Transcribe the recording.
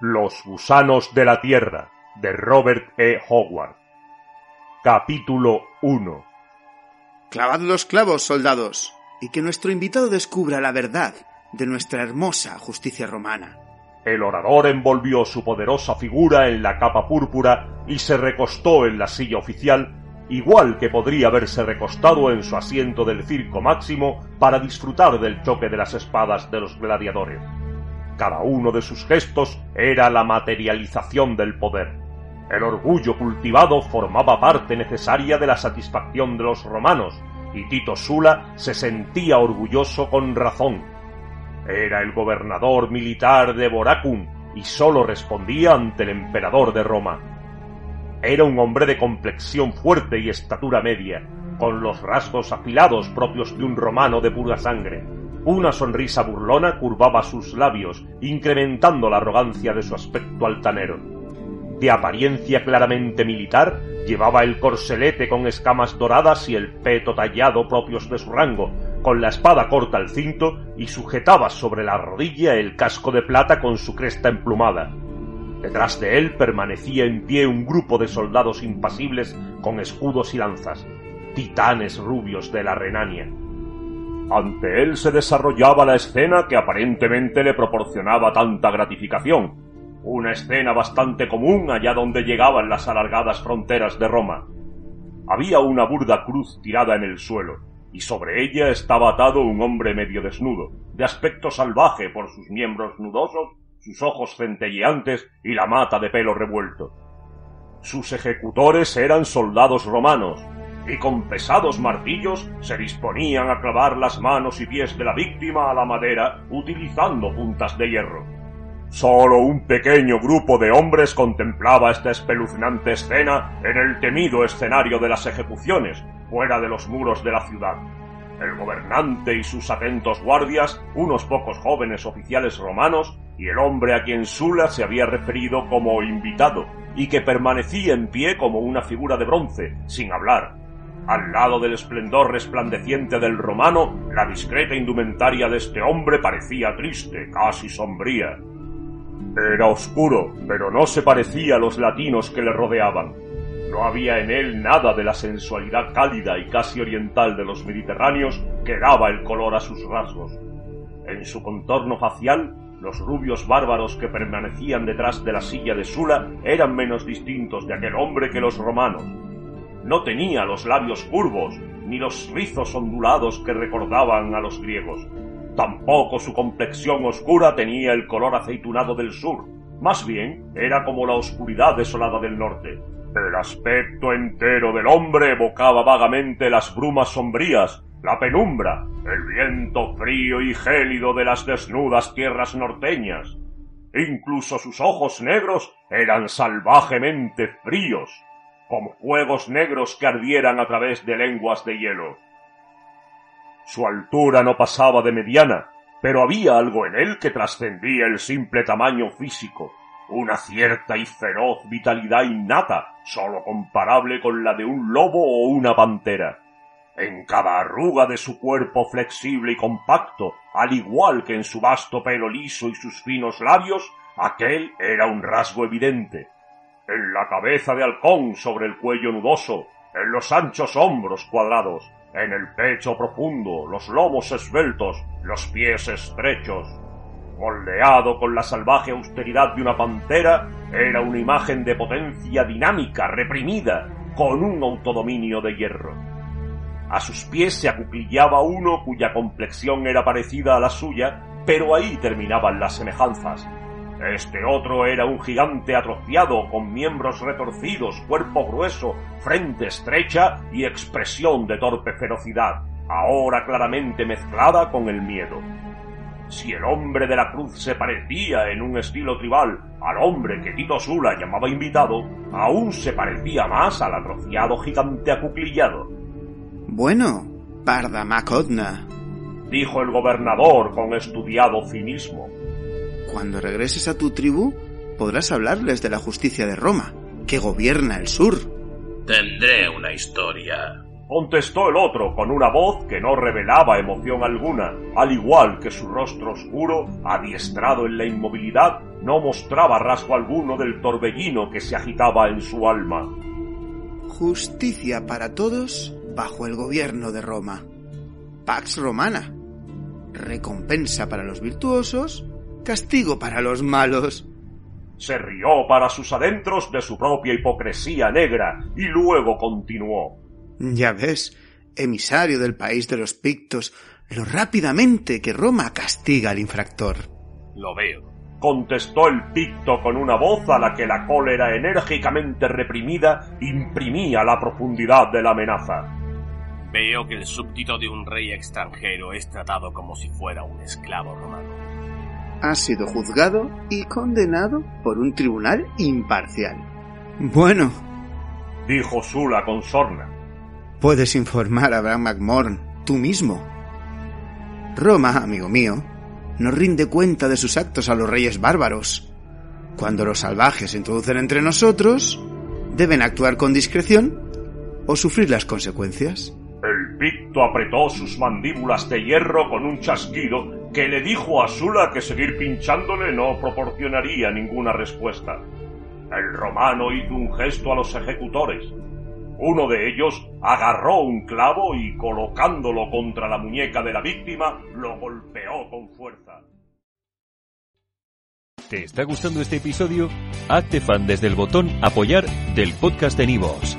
Los gusanos de la tierra de Robert E. Howard. Capítulo 1. Clavad los clavos, soldados, y que nuestro invitado descubra la verdad de nuestra hermosa justicia romana. El orador envolvió su poderosa figura en la capa púrpura y se recostó en la silla oficial, igual que podría haberse recostado en su asiento del circo máximo para disfrutar del choque de las espadas de los gladiadores. Cada uno de sus gestos era la materialización del poder. El orgullo cultivado formaba parte necesaria de la satisfacción de los romanos, y Tito Sula se sentía orgulloso con razón. Era el gobernador militar de Boracum y sólo respondía ante el emperador de Roma. Era un hombre de complexión fuerte y estatura media, con los rasgos afilados propios de un romano de pura sangre. Una sonrisa burlona curvaba sus labios, incrementando la arrogancia de su aspecto altanero. De apariencia claramente militar, llevaba el corselete con escamas doradas y el peto tallado propios de su rango, con la espada corta al cinto y sujetaba sobre la rodilla el casco de plata con su cresta emplumada. Detrás de él permanecía en pie un grupo de soldados impasibles con escudos y lanzas, titanes rubios de la Renania. Ante él se desarrollaba la escena que aparentemente le proporcionaba tanta gratificación, una escena bastante común allá donde llegaban las alargadas fronteras de Roma. Había una burda cruz tirada en el suelo, y sobre ella estaba atado un hombre medio desnudo, de aspecto salvaje por sus miembros nudosos, sus ojos centelleantes y la mata de pelo revuelto. Sus ejecutores eran soldados romanos, y con pesados martillos se disponían a clavar las manos y pies de la víctima a la madera utilizando puntas de hierro. Solo un pequeño grupo de hombres contemplaba esta espeluznante escena en el temido escenario de las ejecuciones, fuera de los muros de la ciudad. El gobernante y sus atentos guardias, unos pocos jóvenes oficiales romanos, y el hombre a quien Sula se había referido como invitado, y que permanecía en pie como una figura de bronce, sin hablar, al lado del esplendor resplandeciente del romano, la discreta indumentaria de este hombre parecía triste, casi sombría. Era oscuro, pero no se parecía a los latinos que le rodeaban. No había en él nada de la sensualidad cálida y casi oriental de los mediterráneos que daba el color a sus rasgos. En su contorno facial, los rubios bárbaros que permanecían detrás de la silla de Sula eran menos distintos de aquel hombre que los romanos, no tenía los labios curvos, ni los rizos ondulados que recordaban a los griegos. Tampoco su complexión oscura tenía el color aceitunado del sur, más bien era como la oscuridad desolada del norte. El aspecto entero del hombre evocaba vagamente las brumas sombrías, la penumbra, el viento frío y gélido de las desnudas tierras norteñas. Incluso sus ojos negros eran salvajemente fríos, como fuegos negros que ardieran a través de lenguas de hielo. Su altura no pasaba de mediana, pero había algo en él que trascendía el simple tamaño físico, una cierta y feroz vitalidad innata, sólo comparable con la de un lobo o una pantera. En cada arruga de su cuerpo flexible y compacto, al igual que en su vasto pelo liso y sus finos labios, aquel era un rasgo evidente, en la cabeza de halcón sobre el cuello nudoso, en los anchos hombros cuadrados, en el pecho profundo, los lomos esbeltos, los pies estrechos. moldeado con la salvaje austeridad de una pantera, era una imagen de potencia dinámica, reprimida, con un autodominio de hierro. A sus pies se acuclillaba uno cuya complexión era parecida a la suya, pero ahí terminaban las semejanzas. Este otro era un gigante atrofiado, con miembros retorcidos, cuerpo grueso, frente estrecha y expresión de torpe ferocidad, ahora claramente mezclada con el miedo. Si el hombre de la cruz se parecía en un estilo tribal al hombre que Tito Sula llamaba invitado, aún se parecía más al atrofiado gigante acuclillado. Bueno, Parda Macodna, dijo el gobernador con estudiado cinismo. Cuando regreses a tu tribu, podrás hablarles de la justicia de Roma, que gobierna el sur. Tendré una historia, contestó el otro con una voz que no revelaba emoción alguna, al igual que su rostro oscuro, adiestrado en la inmovilidad, no mostraba rasgo alguno del torbellino que se agitaba en su alma. Justicia para todos bajo el gobierno de Roma. Pax Romana. Recompensa para los virtuosos, castigo para los malos. Se rió para sus adentros de su propia hipocresía negra y luego continuó. Ya ves, emisario del país de los pictos, lo rápidamente que Roma castiga al infractor. Lo veo. Contestó el picto con una voz a la que la cólera enérgicamente reprimida imprimía la profundidad de la amenaza. Veo que el súbdito de un rey extranjero es tratado como si fuera un esclavo romano. Ha sido juzgado y condenado por un tribunal imparcial. Bueno, dijo Sula con sorna. Puedes informar a Bram McMorn tú mismo. Roma, amigo mío, no rinde cuenta de sus actos a los reyes bárbaros. Cuando los salvajes se introducen entre nosotros, deben actuar con discreción o sufrir las consecuencias. El picto apretó sus mandíbulas de hierro con un chasquido que le dijo a Sula que seguir pinchándole no proporcionaría ninguna respuesta. El romano hizo un gesto a los ejecutores, uno de ellos agarró un clavo y colocándolo contra la muñeca de la víctima, lo golpeó con fuerza. ¿Te está gustando este episodio? Hazte fan desde el botón apoyar del podcast de Nivos.